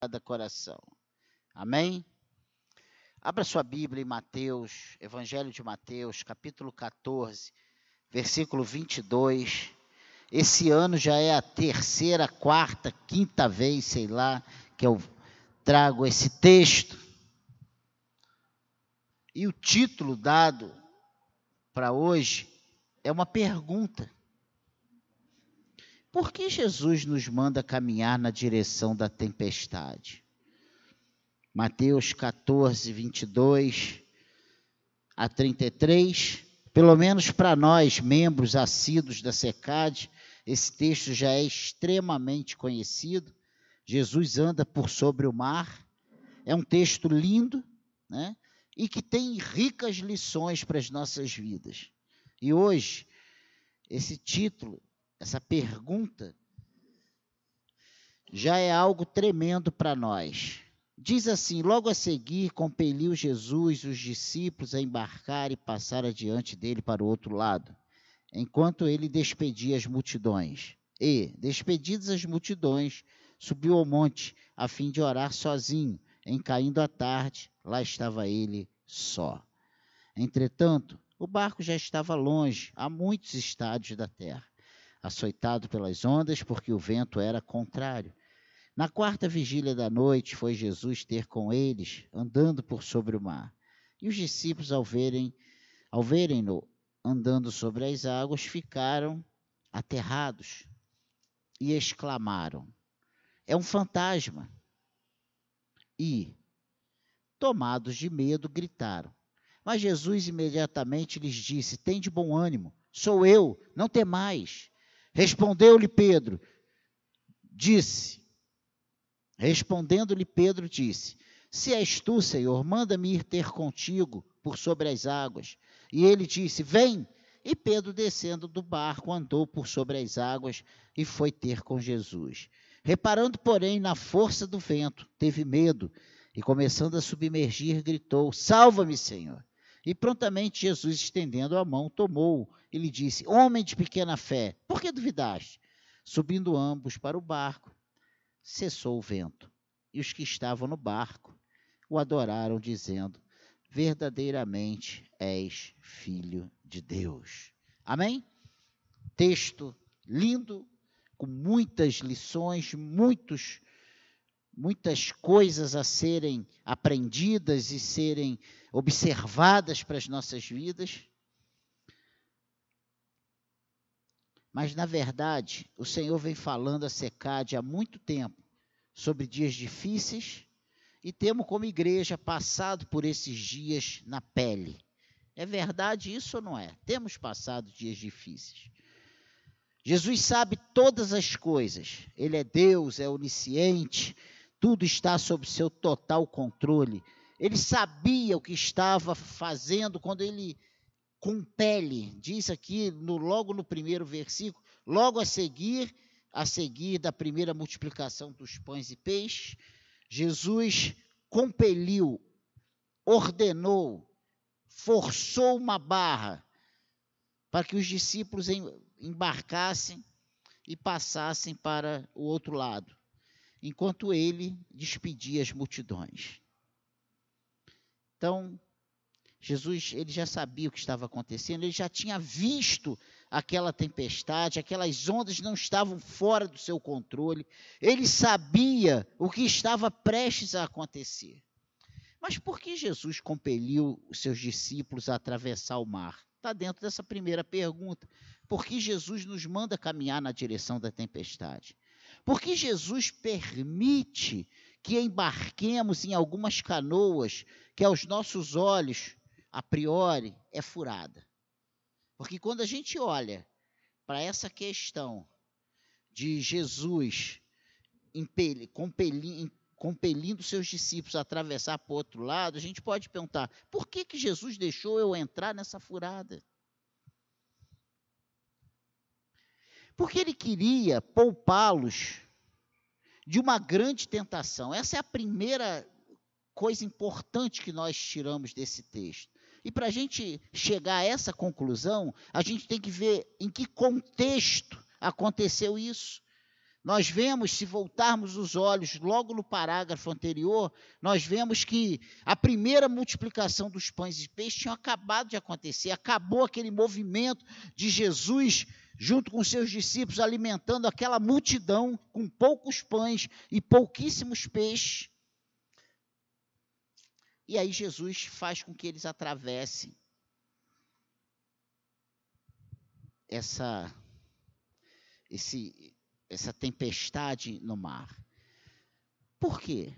cada coração. Amém? Abra sua Bíblia em Mateus, Evangelho de Mateus, capítulo 14, versículo 22. Esse ano já é a terceira, quarta, quinta vez, sei lá, que eu trago esse texto. E o título dado para hoje é uma pergunta. Por que Jesus nos manda caminhar na direção da tempestade? Mateus 14, 22 a 33. Pelo menos para nós, membros assíduos da SECAD, esse texto já é extremamente conhecido. Jesus anda por sobre o mar. É um texto lindo, né? E que tem ricas lições para as nossas vidas. E hoje, esse título essa pergunta já é algo tremendo para nós. Diz assim: logo a seguir, compeliu Jesus os discípulos a embarcar e passar adiante dele para o outro lado, enquanto ele despedia as multidões. E, despedidas as multidões, subiu ao monte a fim de orar sozinho. Em caindo a tarde, lá estava ele só. Entretanto, o barco já estava longe, a muitos estádios da terra açoitado pelas ondas, porque o vento era contrário. Na quarta vigília da noite foi Jesus ter com eles, andando por sobre o mar. E os discípulos, ao verem, ao verem-no andando sobre as águas, ficaram aterrados e exclamaram: É um fantasma! E, tomados de medo, gritaram. Mas Jesus imediatamente lhes disse: Tem de bom ânimo, sou eu, não temais. Respondeu-lhe Pedro, disse, respondendo-lhe Pedro, disse: Se és tu, Senhor, manda-me ir ter contigo por sobre as águas. E ele disse: Vem. E Pedro, descendo do barco, andou por sobre as águas e foi ter com Jesus. Reparando, porém, na força do vento, teve medo e, começando a submergir, gritou: Salva-me, Senhor. E prontamente Jesus, estendendo a mão, tomou-o e lhe disse: Homem de pequena fé, por que duvidaste? Subindo ambos para o barco, cessou o vento. E os que estavam no barco o adoraram, dizendo: Verdadeiramente és filho de Deus. Amém? Texto lindo, com muitas lições, muitos muitas coisas a serem aprendidas e serem observadas para as nossas vidas. Mas, na verdade, o Senhor vem falando a Secade há muito tempo sobre dias difíceis e temos, como igreja, passado por esses dias na pele. É verdade isso ou não é? Temos passado dias difíceis. Jesus sabe todas as coisas. Ele é Deus, é onisciente, tudo está sob seu total controle. Ele sabia o que estava fazendo quando ele compele, diz aqui no, logo no primeiro versículo, logo a seguir, a seguir da primeira multiplicação dos pães e peixes, Jesus compeliu, ordenou, forçou uma barra para que os discípulos embarcassem e passassem para o outro lado enquanto ele despedia as multidões. Então, Jesus, ele já sabia o que estava acontecendo, ele já tinha visto aquela tempestade, aquelas ondas não estavam fora do seu controle, ele sabia o que estava prestes a acontecer. Mas por que Jesus compeliu os seus discípulos a atravessar o mar? Está dentro dessa primeira pergunta. Por que Jesus nos manda caminhar na direção da tempestade? Porque Jesus permite que embarquemos em algumas canoas que aos nossos olhos, a priori, é furada. Porque quando a gente olha para essa questão de Jesus compelindo, compelindo seus discípulos a atravessar para o outro lado, a gente pode perguntar: por que, que Jesus deixou eu entrar nessa furada? Porque ele queria poupá-los de uma grande tentação. Essa é a primeira coisa importante que nós tiramos desse texto. E para a gente chegar a essa conclusão, a gente tem que ver em que contexto aconteceu isso. nós vemos, se voltarmos os olhos logo no parágrafo anterior, nós vemos que a primeira multiplicação dos pães e peixes tinha acabado de acontecer, acabou aquele movimento de Jesus junto com seus discípulos alimentando aquela multidão com poucos pães e pouquíssimos peixes. E aí Jesus faz com que eles atravessem essa esse essa tempestade no mar. Por quê?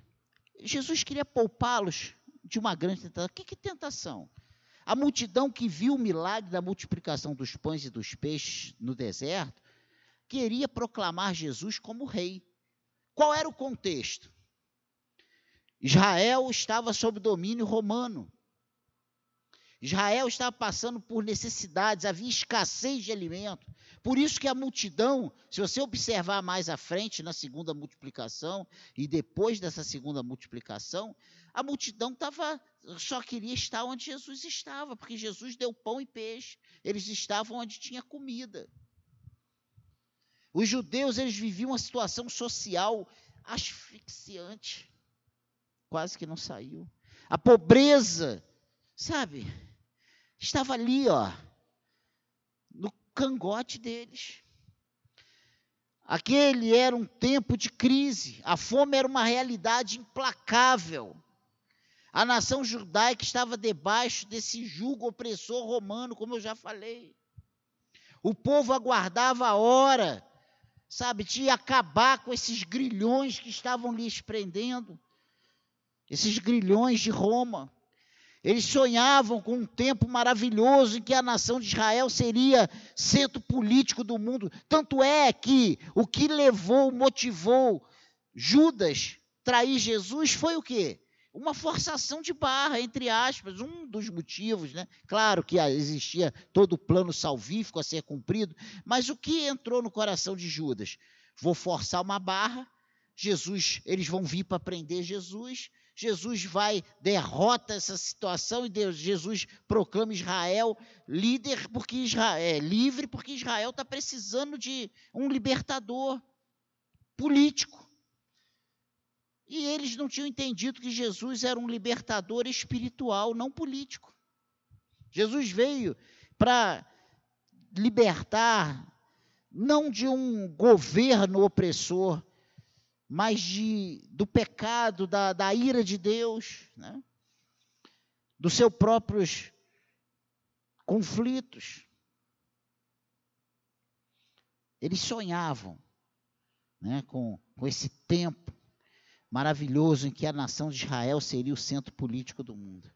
Jesus queria poupá-los de uma grande tentação. Que, que tentação? A multidão que viu o milagre da multiplicação dos pães e dos peixes no deserto queria proclamar Jesus como rei. Qual era o contexto? Israel estava sob domínio romano. Israel estava passando por necessidades, havia escassez de alimento. Por isso que a multidão, se você observar mais à frente na segunda multiplicação e depois dessa segunda multiplicação, a multidão tava, só queria estar onde Jesus estava, porque Jesus deu pão e peixe. Eles estavam onde tinha comida. Os judeus eles viviam uma situação social asfixiante, quase que não saiu. A pobreza, sabe? Estava ali, ó, no cangote deles. Aquele era um tempo de crise, a fome era uma realidade implacável. A nação judaica estava debaixo desse jugo opressor romano, como eu já falei. O povo aguardava a hora, sabe, de acabar com esses grilhões que estavam lhes prendendo, esses grilhões de Roma. Eles sonhavam com um tempo maravilhoso em que a nação de Israel seria centro político do mundo. Tanto é que o que levou, motivou Judas trair Jesus foi o quê? Uma forçação de barra, entre aspas, um dos motivos, né? Claro que existia todo o plano salvífico a ser cumprido, mas o que entrou no coração de Judas? Vou forçar uma barra, Jesus, eles vão vir para prender Jesus, Jesus vai, derrota essa situação e Deus, Jesus proclama Israel líder porque Israel é livre porque Israel está precisando de um libertador político. E eles não tinham entendido que Jesus era um libertador espiritual, não político. Jesus veio para libertar não de um governo opressor, mas de, do pecado, da, da ira de Deus, né? dos seus próprios conflitos. Eles sonhavam né, com, com esse tempo maravilhoso em que a nação de Israel seria o centro político do mundo.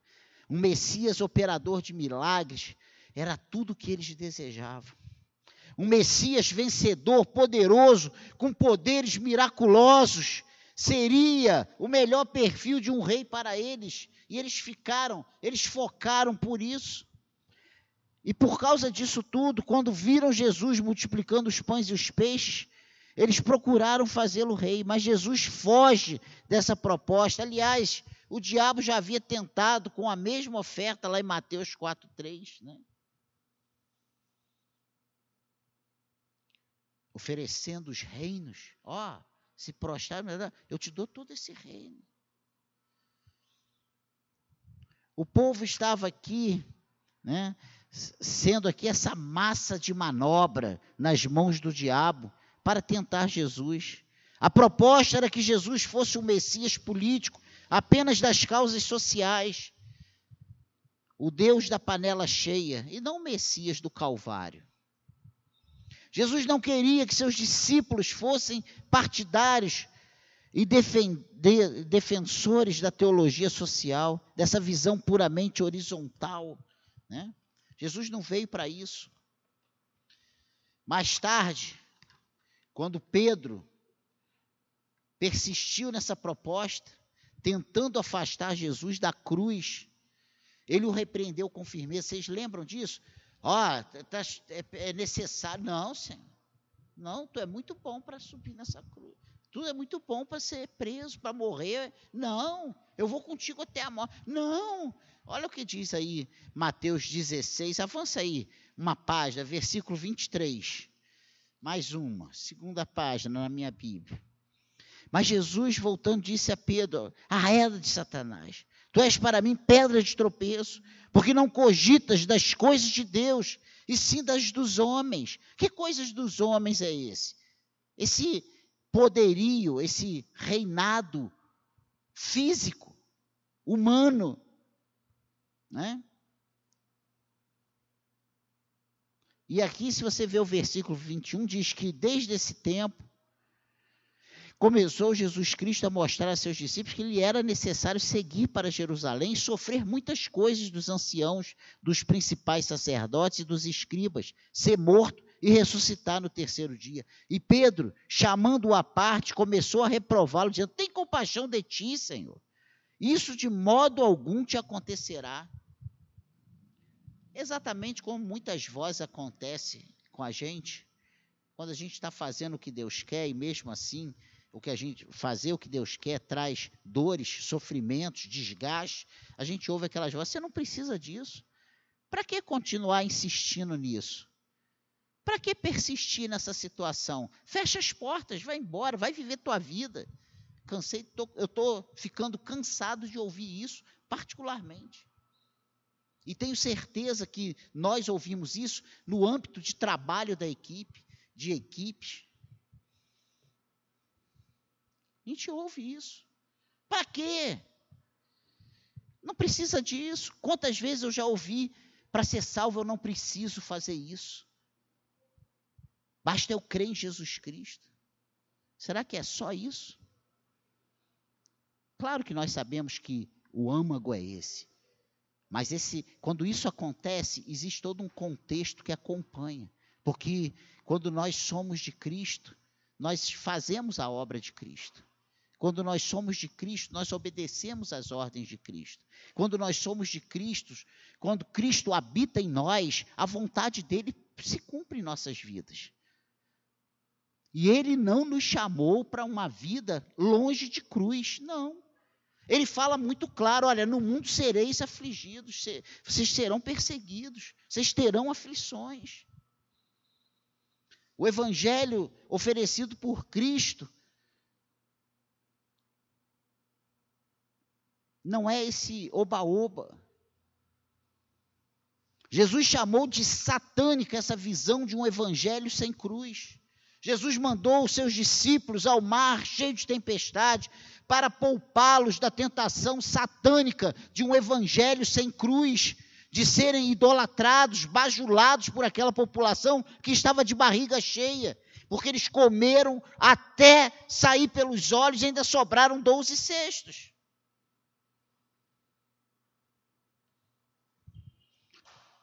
Um Messias operador de milagres era tudo o que eles desejavam um Messias vencedor, poderoso, com poderes miraculosos, seria o melhor perfil de um rei para eles. E eles ficaram, eles focaram por isso. E por causa disso tudo, quando viram Jesus multiplicando os pães e os peixes, eles procuraram fazê-lo rei, mas Jesus foge dessa proposta. Aliás, o diabo já havia tentado com a mesma oferta lá em Mateus 4:3, né? Oferecendo os reinos. Ó, se prostrar, eu te dou todo esse reino. O povo estava aqui, né, sendo aqui essa massa de manobra nas mãos do diabo para tentar Jesus. A proposta era que Jesus fosse o Messias político, apenas das causas sociais, o Deus da panela cheia, e não o Messias do Calvário. Jesus não queria que seus discípulos fossem partidários e defensores da teologia social, dessa visão puramente horizontal. Né? Jesus não veio para isso. Mais tarde, quando Pedro persistiu nessa proposta, tentando afastar Jesus da cruz, ele o repreendeu com firmeza. Vocês lembram disso? Ó, oh, tá, é, é necessário. Não, Senhor. Não, tu é muito bom para subir nessa cruz. Tu é muito bom para ser preso, para morrer. Não, eu vou contigo até a morte. Não, olha o que diz aí Mateus 16. Avança aí uma página, versículo 23. Mais uma, segunda página na minha Bíblia. Mas Jesus, voltando, disse a Pedro: Arreda de Satanás. Tu és para mim pedra de tropeço, porque não cogitas das coisas de Deus, e sim das dos homens. Que coisas dos homens é esse? Esse poderio, esse reinado físico, humano, né? E aqui, se você vê o versículo 21, diz que desde esse tempo começou Jesus Cristo a mostrar a seus discípulos que lhe era necessário seguir para Jerusalém e sofrer muitas coisas dos anciãos, dos principais sacerdotes e dos escribas, ser morto e ressuscitar no terceiro dia. E Pedro, chamando-o à parte, começou a reprová-lo, dizendo: Tem compaixão de ti, Senhor. Isso de modo algum te acontecerá. Exatamente como muitas vozes acontecem com a gente, quando a gente está fazendo o que Deus quer e mesmo assim o que a gente fazer o que Deus quer traz dores, sofrimentos, desgaste. A gente ouve aquelas vozes, você não precisa disso. Para que continuar insistindo nisso? Para que persistir nessa situação? Fecha as portas, vai embora, vai viver tua vida. Cansei, tô, eu estou ficando cansado de ouvir isso, particularmente. E tenho certeza que nós ouvimos isso no âmbito de trabalho da equipe, de equipes. A gente ouve isso. Para quê? Não precisa disso. Quantas vezes eu já ouvi, para ser salvo eu não preciso fazer isso. Basta eu crer em Jesus Cristo. Será que é só isso? Claro que nós sabemos que o âmago é esse. Mas esse, quando isso acontece, existe todo um contexto que acompanha. Porque quando nós somos de Cristo, nós fazemos a obra de Cristo. Quando nós somos de Cristo, nós obedecemos às ordens de Cristo. Quando nós somos de Cristo, quando Cristo habita em nós, a vontade dele se cumpre em nossas vidas. E ele não nos chamou para uma vida longe de cruz, não. Ele fala muito claro: olha, no mundo sereis afligidos, vocês serão perseguidos, vocês terão aflições. O evangelho oferecido por Cristo não é esse oba-oba. Jesus chamou de satânica essa visão de um evangelho sem cruz. Jesus mandou os seus discípulos ao mar cheio de tempestade para poupá-los da tentação satânica de um evangelho sem cruz, de serem idolatrados, bajulados por aquela população que estava de barriga cheia, porque eles comeram até sair pelos olhos e ainda sobraram doze cestos.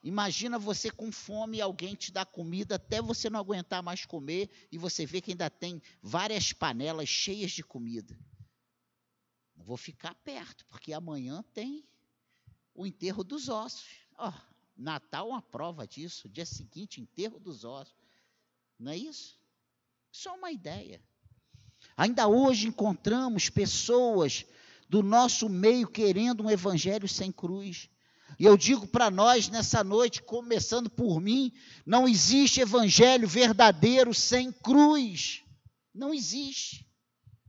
Imagina você com fome e alguém te dá comida até você não aguentar mais comer e você vê que ainda tem várias panelas cheias de comida. Não vou ficar perto, porque amanhã tem o enterro dos ossos. Oh, Natal é uma prova disso. Dia seguinte, enterro dos ossos. Não é isso? Só uma ideia. Ainda hoje encontramos pessoas do nosso meio querendo um evangelho sem cruz. E eu digo para nós nessa noite, começando por mim, não existe evangelho verdadeiro sem cruz. Não existe.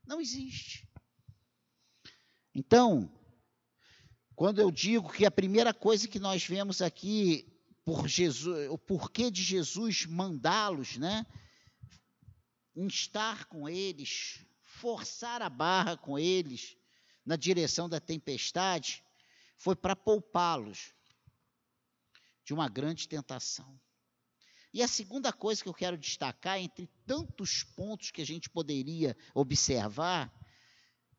Não existe. Então, quando eu digo que a primeira coisa que nós vemos aqui por Jesus, o porquê de Jesus mandá-los, né? Instar com eles, forçar a barra com eles na direção da tempestade, foi para poupá-los de uma grande tentação. E a segunda coisa que eu quero destacar, entre tantos pontos que a gente poderia observar,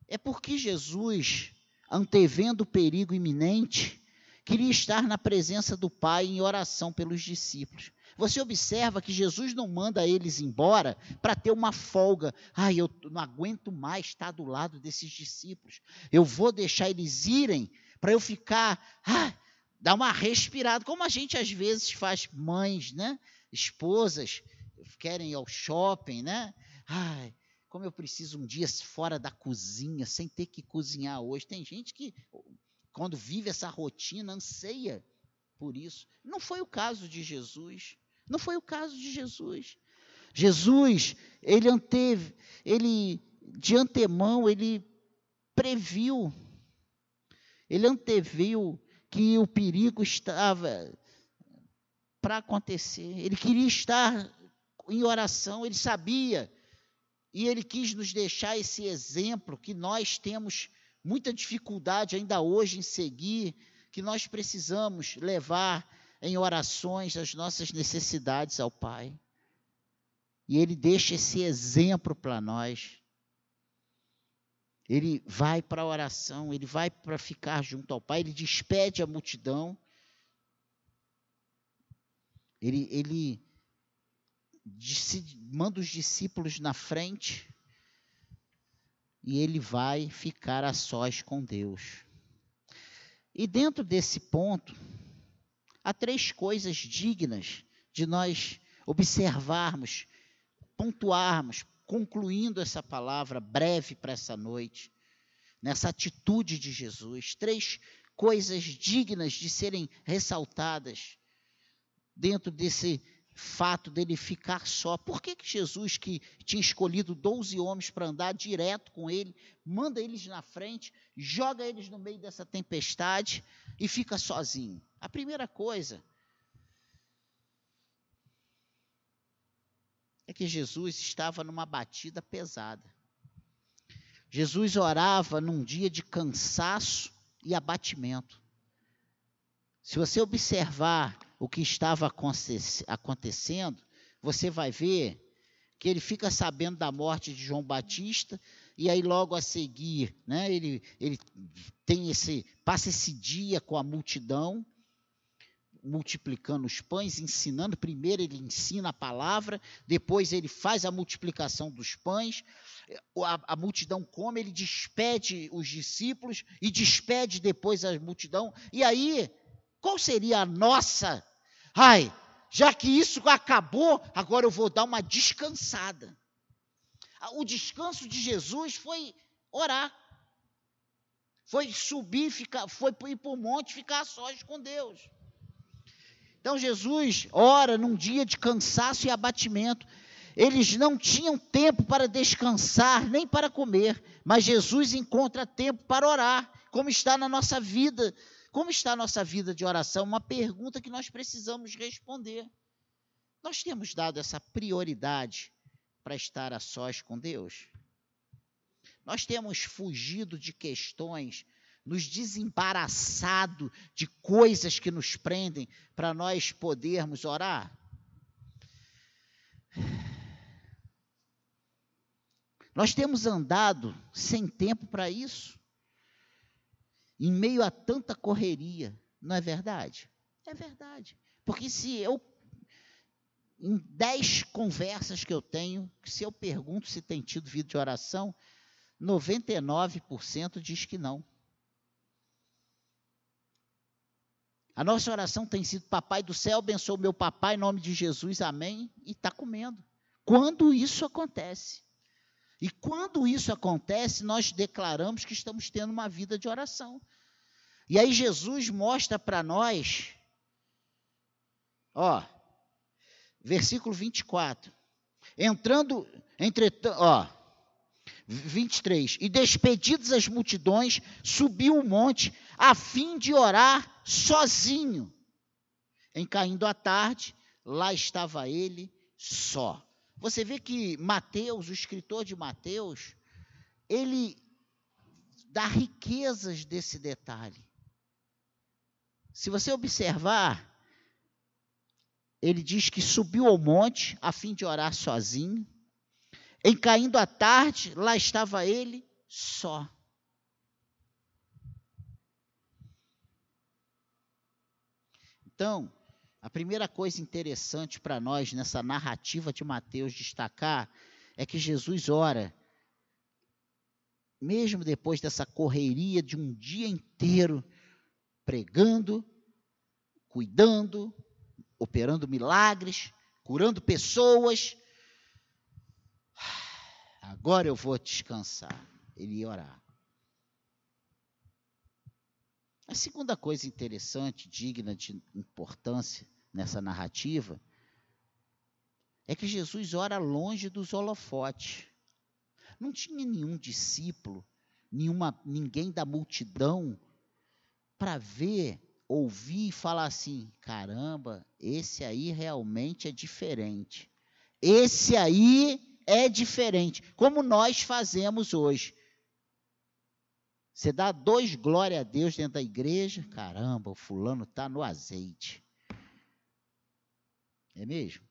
é porque Jesus, antevendo o perigo iminente, queria estar na presença do Pai em oração pelos discípulos. Você observa que Jesus não manda eles embora para ter uma folga. Ai, eu não aguento mais estar do lado desses discípulos. Eu vou deixar eles irem para eu ficar, ah, dar uma respirada, como a gente às vezes faz, mães, né? Esposas querem ir ao shopping, né? Ai, como eu preciso um dia fora da cozinha, sem ter que cozinhar hoje. Tem gente que, quando vive essa rotina, anseia por isso. Não foi o caso de Jesus. Não foi o caso de Jesus. Jesus, ele anteve, ele de antemão, ele previu, ele anteviu que o perigo estava para acontecer. Ele queria estar em oração, ele sabia. E ele quis nos deixar esse exemplo que nós temos muita dificuldade ainda hoje em seguir, que nós precisamos levar em orações as nossas necessidades ao Pai. E ele deixa esse exemplo para nós. Ele vai para a oração, ele vai para ficar junto ao Pai, ele despede a multidão. Ele, ele manda os discípulos na frente e ele vai ficar a sós com Deus. E dentro desse ponto, há três coisas dignas de nós observarmos, pontuarmos, concluindo essa palavra breve para essa noite, nessa atitude de Jesus. Três coisas dignas de serem ressaltadas dentro desse fato dele ficar só. Por que, que Jesus, que tinha escolhido 12 homens para andar direto com ele, manda eles na frente, joga eles no meio dessa tempestade e fica sozinho? A primeira coisa que Jesus estava numa batida pesada. Jesus orava num dia de cansaço e abatimento. Se você observar o que estava acontecendo, você vai ver que ele fica sabendo da morte de João Batista e aí logo a seguir, né, ele, ele tem esse passa esse dia com a multidão multiplicando os pães, ensinando. Primeiro ele ensina a palavra, depois ele faz a multiplicação dos pães. A, a, multidão come, ele despede os discípulos e despede depois a multidão. E aí qual seria a nossa? Ai, já que isso acabou, agora eu vou dar uma descansada. O descanso de Jesus foi orar. Foi subir, ficar, foi ir para o monte ficar sós com Deus. Então Jesus ora num dia de cansaço e abatimento. Eles não tinham tempo para descansar, nem para comer, mas Jesus encontra tempo para orar, como está na nossa vida como está a nossa vida de oração? Uma pergunta que nós precisamos responder. Nós temos dado essa prioridade para estar a sós com Deus? Nós temos fugido de questões, nos desembaraçado de coisas que nos prendem para nós podermos orar? Nós temos andado sem tempo para isso em meio a tanta correria. Não é verdade? É verdade. Porque se eu, em dez conversas que eu tenho, se eu pergunto se tem tido vida de oração, 99% diz que não. A nossa oração tem sido: Papai do céu, abençoe o meu papai, em nome de Jesus, amém. E está comendo. Quando isso acontece? E quando isso acontece, nós declaramos que estamos tendo uma vida de oração. E aí Jesus mostra para nós, ó, versículo 24. Entrando, entretanto, ó, 23. E despedidas as multidões, subiu o monte a fim de orar sozinho. Em caindo a tarde, lá estava ele só. Você vê que Mateus, o escritor de Mateus, ele dá riquezas desse detalhe. Se você observar, ele diz que subiu ao monte a fim de orar sozinho. Em caindo a tarde, lá estava ele só. Então, a primeira coisa interessante para nós nessa narrativa de Mateus destacar é que Jesus ora, mesmo depois dessa correria de um dia inteiro, pregando, cuidando, operando milagres, curando pessoas. Agora eu vou descansar. Ele ia orar. A segunda coisa interessante, digna de importância, nessa narrativa é que Jesus ora longe dos holofotes. Não tinha nenhum discípulo, nenhuma, ninguém da multidão para ver, ouvir e falar assim: caramba, esse aí realmente é diferente. Esse aí é diferente, como nós fazemos hoje. Você dá dois glória a Deus dentro da igreja, caramba, o fulano está no azeite. É mesmo?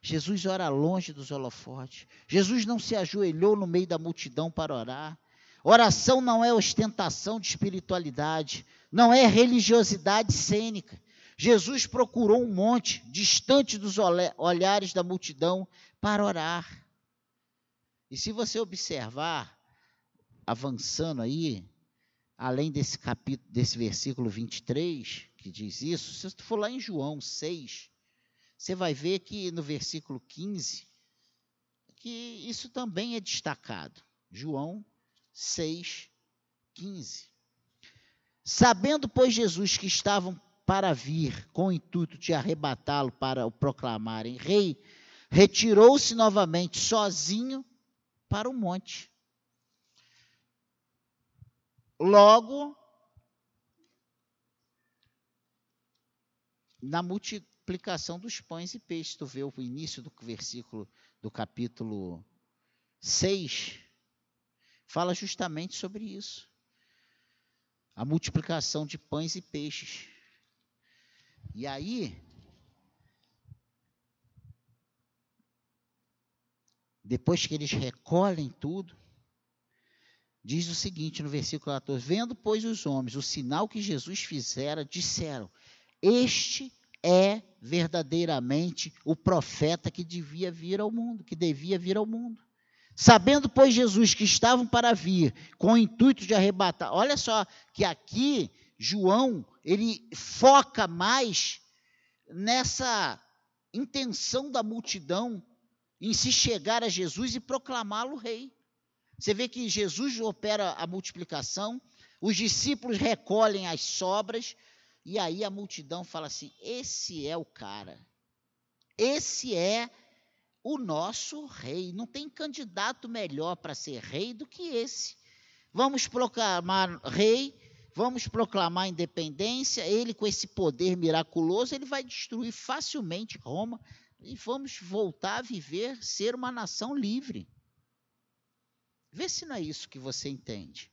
Jesus ora longe dos holofotes. Jesus não se ajoelhou no meio da multidão para orar. Oração não é ostentação de espiritualidade, não é religiosidade cênica. Jesus procurou um monte, distante dos olhares da multidão, para orar. E se você observar, avançando aí, além desse capítulo, desse versículo 23, que diz isso, se você for lá em João 6, você vai ver que no versículo 15, que isso também é destacado. João 6, 15. Sabendo, pois, Jesus que estavam para vir com o intuito de arrebatá-lo para o proclamarem rei, retirou-se novamente sozinho para o monte. Logo, na multiplicação dos pães e peixes, tu vê o início do versículo do capítulo 6, fala justamente sobre isso. A multiplicação de pães e peixes. E aí, depois que eles recolhem tudo, diz o seguinte no versículo 14: Vendo, pois, os homens o sinal que Jesus fizera, disseram: Este é verdadeiramente o profeta que devia vir ao mundo, que devia vir ao mundo. Sabendo, pois, Jesus que estavam para vir com o intuito de arrebatar. Olha só que aqui João, ele foca mais nessa intenção da multidão em se chegar a Jesus e proclamá-lo rei. Você vê que Jesus opera a multiplicação, os discípulos recolhem as sobras, e aí a multidão fala assim: esse é o cara, esse é o nosso rei. Não tem candidato melhor para ser rei do que esse. Vamos proclamar rei, vamos proclamar independência. Ele, com esse poder miraculoso, ele vai destruir facilmente Roma e vamos voltar a viver, ser uma nação livre. Vê se não é isso que você entende.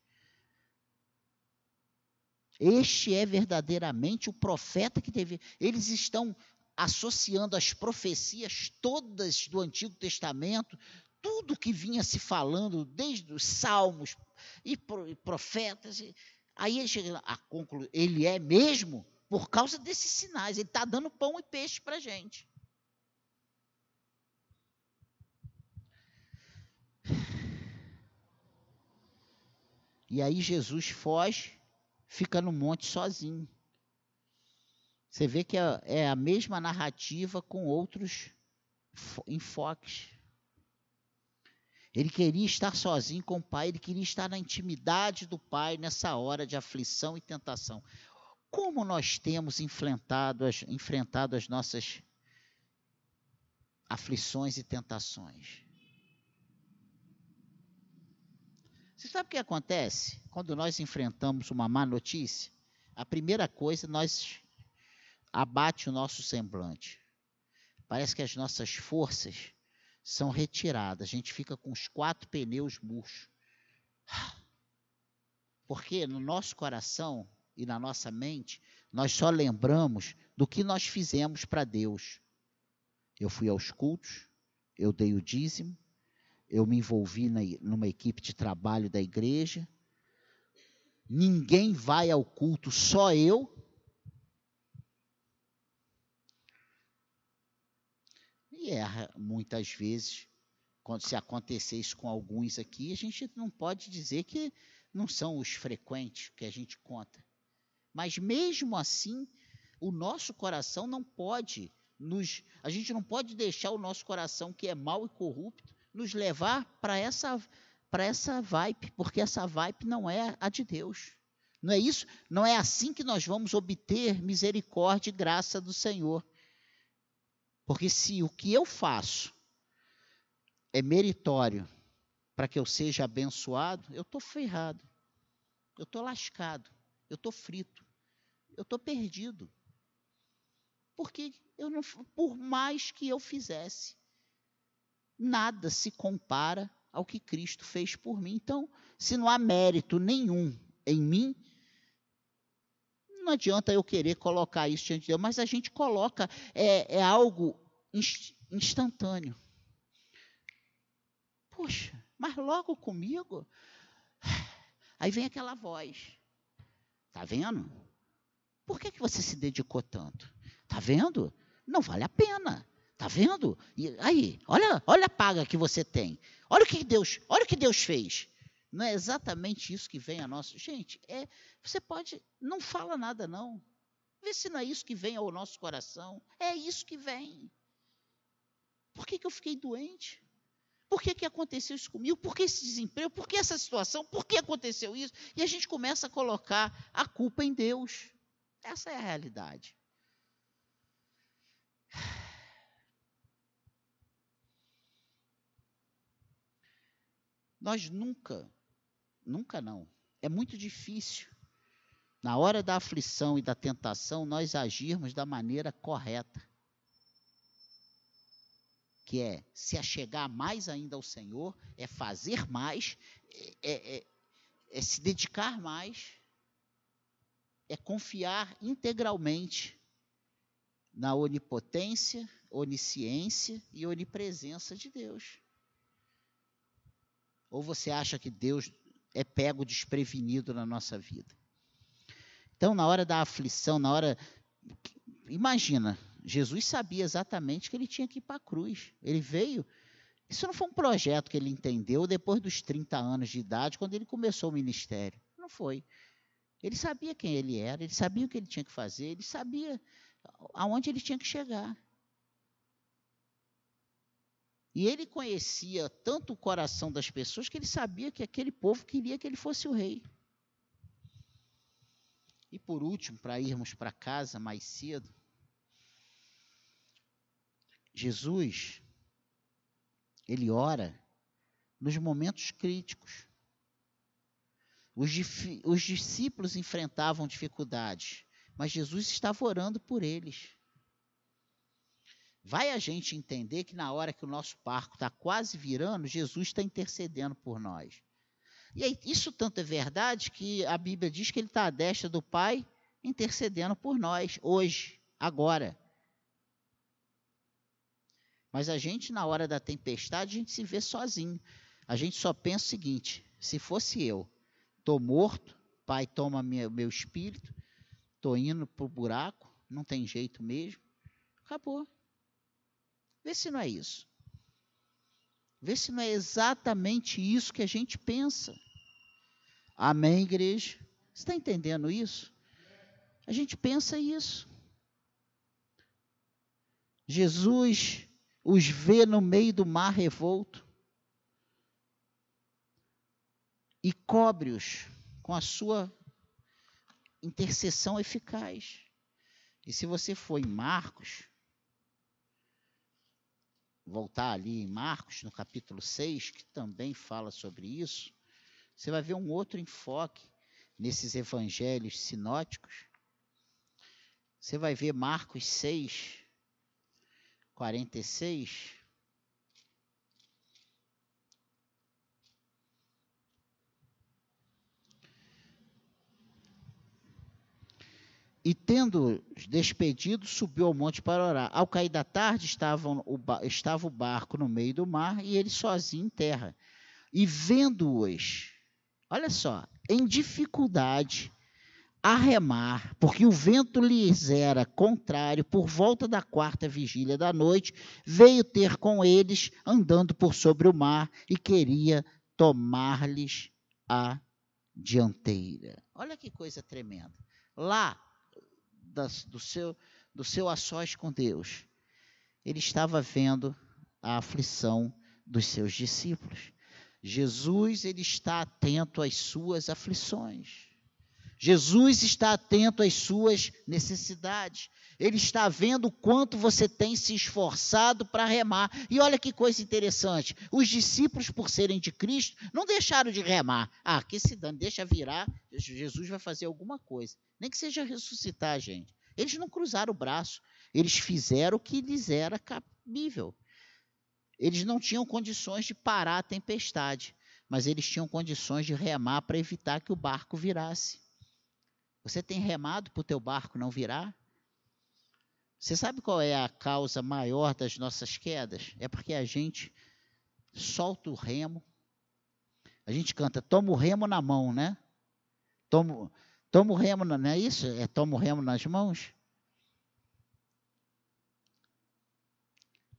Este é verdadeiramente o profeta que deve. Eles estão associando as profecias todas do Antigo Testamento, tudo que vinha se falando, desde os salmos e profetas. Aí ele chega a concluir, ele é mesmo por causa desses sinais, ele está dando pão e peixe para a gente. E aí Jesus foge, fica no monte sozinho. Você vê que é, é a mesma narrativa com outros enfoques. Ele queria estar sozinho com o Pai, ele queria estar na intimidade do Pai nessa hora de aflição e tentação. Como nós temos enfrentado as, enfrentado as nossas aflições e tentações? Você sabe o que acontece quando nós enfrentamos uma má notícia? A primeira coisa, nós abate o nosso semblante. Parece que as nossas forças são retiradas. A gente fica com os quatro pneus murchos. Porque no nosso coração e na nossa mente, nós só lembramos do que nós fizemos para Deus. Eu fui aos cultos, eu dei o dízimo, eu me envolvi na, numa equipe de trabalho da igreja. Ninguém vai ao culto, só eu. E erra muitas vezes. Quando se acontecer isso com alguns aqui, a gente não pode dizer que não são os frequentes que a gente conta. Mas mesmo assim, o nosso coração não pode nos. A gente não pode deixar o nosso coração, que é mau e corrupto, nos levar para essa para essa vibe, porque essa vibe não é a de Deus. Não é isso? Não é assim que nós vamos obter misericórdia e graça do Senhor. Porque se o que eu faço é meritório para que eu seja abençoado, eu estou ferrado. Eu estou lascado. Eu estou frito. Eu estou perdido. Porque eu não, por mais que eu fizesse, nada se compara ao que Cristo fez por mim. Então, se não há mérito nenhum em mim, não adianta eu querer colocar isso diante de Deus, mas a gente coloca, é, é algo instantâneo. Poxa, mas logo comigo. Aí vem aquela voz. Tá vendo? Por que, que você se dedicou tanto? Tá vendo? Não vale a pena. Tá vendo? E aí, olha, olha a paga que você tem. Olha o que Deus, olha o que Deus fez. Não é exatamente isso que vem a nosso. Gente, é, você pode, não fala nada não. Vê se não é isso que vem ao nosso coração. É isso que vem. Por que, que eu fiquei doente? Por que, que aconteceu isso comigo? Por que esse desemprego? Por que essa situação? Por que aconteceu isso? E a gente começa a colocar a culpa em Deus. Essa é a realidade. Nós nunca, nunca não. É muito difícil, na hora da aflição e da tentação, nós agirmos da maneira correta que é se achegar mais ainda ao Senhor, é fazer mais, é, é, é se dedicar mais, é confiar integralmente na onipotência, onisciência e onipresença de Deus. Ou você acha que Deus é pego desprevenido na nossa vida? Então, na hora da aflição, na hora. Imagina, Jesus sabia exatamente que ele tinha que ir para a cruz. Ele veio. Isso não foi um projeto que ele entendeu depois dos 30 anos de idade, quando ele começou o ministério. Não foi. Ele sabia quem ele era, ele sabia o que ele tinha que fazer, ele sabia aonde ele tinha que chegar. E ele conhecia tanto o coração das pessoas que ele sabia que aquele povo queria que ele fosse o rei. E por último, para irmos para casa mais cedo, Jesus, ele ora nos momentos críticos. Os, os, discípulos enfrentavam dificuldades, mas Jesus estava orando por eles. Vai a gente entender que na hora que o nosso barco está quase virando, Jesus está intercedendo por nós. E aí, isso tanto é verdade que a Bíblia diz que ele está à destra do Pai intercedendo por nós, hoje, agora. Mas a gente, na hora da tempestade, a gente se vê sozinho. A gente só pensa o seguinte: se fosse eu, estou morto, pai toma minha, meu espírito, estou indo para o buraco, não tem jeito mesmo. Acabou. Vê se não é isso. Vê se não é exatamente isso que a gente pensa. Amém, igreja? Você está entendendo isso? A gente pensa isso. Jesus os vê no meio do mar revolto e cobre-os com a sua intercessão eficaz. E se você for em Marcos, voltar ali em Marcos, no capítulo 6, que também fala sobre isso, você vai ver um outro enfoque nesses evangelhos sinóticos. Você vai ver Marcos 6, 46. E tendo despedido, subiu ao monte para orar. Ao cair da tarde, o, estava o barco no meio do mar e ele sozinho em terra. E vendo-os, olha só, em dificuldade, a remar, porque o vento lhes era contrário, por volta da quarta vigília da noite, veio ter com eles, andando por sobre o mar, e queria tomar-lhes a dianteira. Olha que coisa tremenda. Lá, das, do, seu, do seu a sós com Deus, ele estava vendo a aflição dos seus discípulos. Jesus ele está atento às suas aflições. Jesus está atento às suas necessidades. Ele está vendo o quanto você tem se esforçado para remar. E olha que coisa interessante: os discípulos, por serem de Cristo, não deixaram de remar. Ah, que se dane, deixa virar, Jesus vai fazer alguma coisa. Nem que seja ressuscitar, gente. Eles não cruzaram o braço, eles fizeram o que lhes era cabível. Eles não tinham condições de parar a tempestade, mas eles tinham condições de remar para evitar que o barco virasse. Você tem remado para o teu barco não virar? Você sabe qual é a causa maior das nossas quedas? É porque a gente solta o remo. A gente canta, toma o remo na mão, né? Toma, toma o remo, não é isso? É toma o remo nas mãos?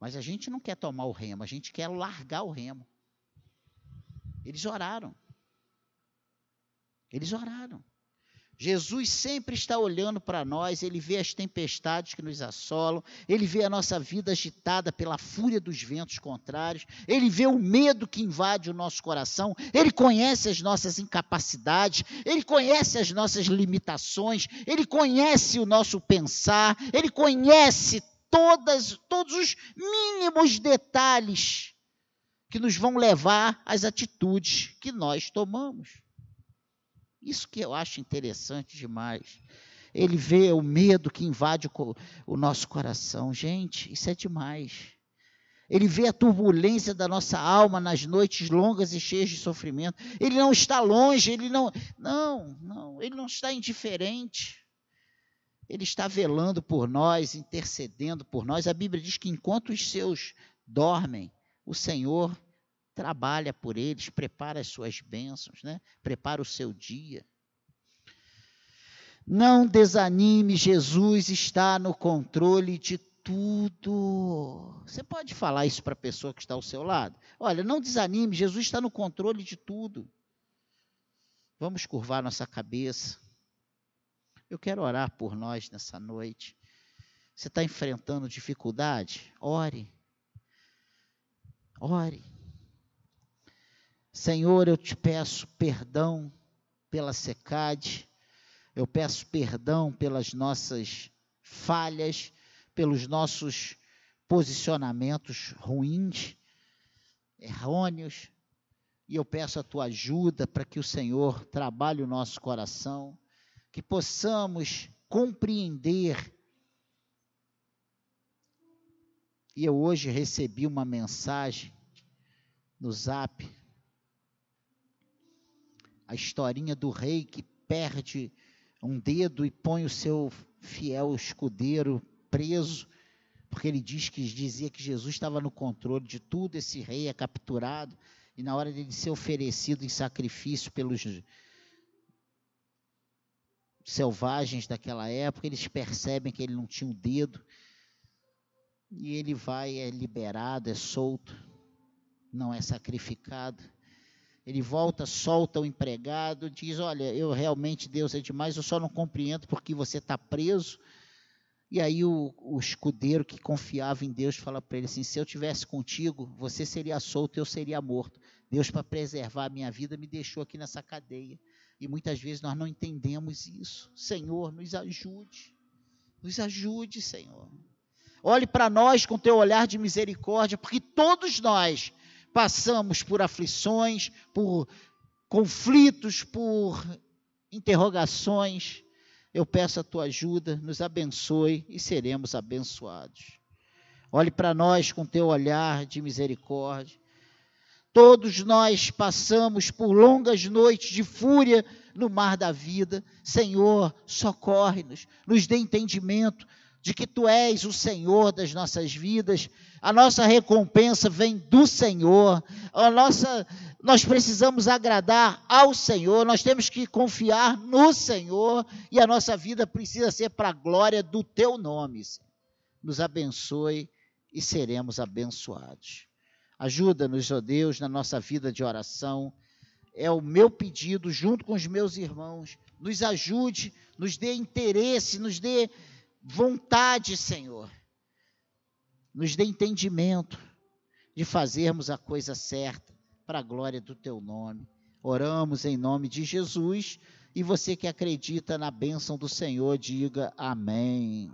Mas a gente não quer tomar o remo, a gente quer largar o remo. Eles oraram. Eles oraram. Jesus sempre está olhando para nós, ele vê as tempestades que nos assolam, ele vê a nossa vida agitada pela fúria dos ventos contrários, ele vê o medo que invade o nosso coração, ele conhece as nossas incapacidades, ele conhece as nossas limitações, ele conhece o nosso pensar, ele conhece todas, todos os mínimos detalhes que nos vão levar às atitudes que nós tomamos. Isso que eu acho interessante demais. Ele vê o medo que invade o, nosso coração. Gente, isso é demais. Ele vê a turbulência da nossa alma nas noites longas e cheias de sofrimento. Ele não está longe, ele não. Não, não, ele não está indiferente. Ele está velando por nós, intercedendo por nós. A Bíblia diz que enquanto os seus dormem, o Senhor trabalha por eles, prepara as suas bênçãos, né? prepara o seu dia. Não desanime, Jesus está no controle de tudo. Você pode falar isso para a pessoa que está ao seu lado? Olha, não desanime, Jesus está no controle de tudo. Vamos curvar nossa cabeça. Eu quero orar por nós nessa noite. Você está enfrentando dificuldade? Ore. Ore. Senhor, eu te peço perdão pela secade, eu peço perdão pelas nossas falhas, pelos nossos posicionamentos ruins, errôneos, e eu peço a tua ajuda para que o Senhor trabalhe o nosso coração, que possamos compreender. E eu hoje recebi uma mensagem no zap a historinha do rei que perde um dedo e põe o seu fiel escudeiro preso, porque ele diz que dizia que Jesus estava no controle de tudo, esse rei é capturado, e na hora de ser oferecido em sacrifício pelos selvagens daquela época, eles percebem que ele não tinha um dedo, e ele vai, é liberado, é solto, não é sacrificado. Ele volta, solta o empregado, diz: Olha, eu realmente, Deus é demais, eu só não compreendo porque você está preso. E aí o, o, escudeiro que confiava em Deus fala para ele assim: se eu tivesse contigo, você seria solto, eu seria morto. Deus, para preservar a minha vida, me deixou aqui nessa cadeia. E muitas vezes nós não entendemos isso. Senhor, nos ajude. Nos ajude, Senhor. Olhe para nós com teu olhar de misericórdia, porque todos nós passamos por aflições, por conflitos, por interrogações. Eu peço a tua ajuda, nos abençoe e seremos abençoados. Olhe para nós com teu olhar de misericórdia. Todos nós passamos por longas noites de fúria no mar da vida. Senhor, socorre-nos, nos dê entendimento, de que tu és o Senhor das nossas vidas, a nossa recompensa vem do Senhor, a nossa, nós precisamos agradar ao Senhor, nós temos que confiar no Senhor e a nossa vida precisa ser para a glória do teu nome. Nos abençoe e seremos abençoados. Ajuda-nos, ó Deus, na nossa vida de oração. É o meu pedido, junto com os meus irmãos. Nos ajude, nos dê interesse, nos dê vontade, Senhor. Nos dê entendimento de fazermos a coisa certa para a glória do teu nome. Oramos em nome de Jesus. E você que acredita na bênção do Senhor, diga amém.